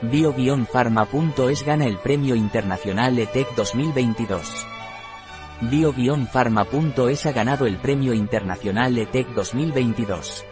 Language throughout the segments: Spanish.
Bio-Pharma.es gana el Premio Internacional ETEC 2022. Bio-Pharma.es ha ganado el Premio Internacional ETEC 2022.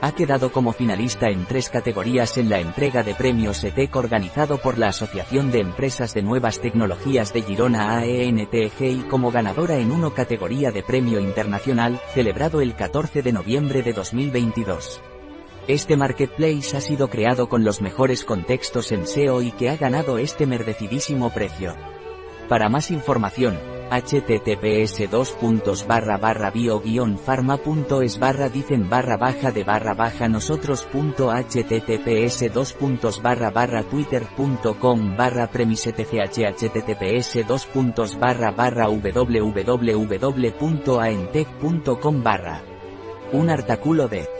Ha quedado como finalista en tres categorías en la entrega de premios ETEC organizado por la Asociación de Empresas de Nuevas Tecnologías de Girona AENTG y como ganadora en una categoría de premio internacional, celebrado el 14 de noviembre de 2022. Este marketplace ha sido creado con los mejores contextos en SEO y que ha ganado este merecidísimo precio. Para más información, https puntos barra dicen barra baja de barra baja nosotros punto https dos puntos barra barra twitter.com barra premisetch https dos puntos barra barra www.aentec.com barra un artículo de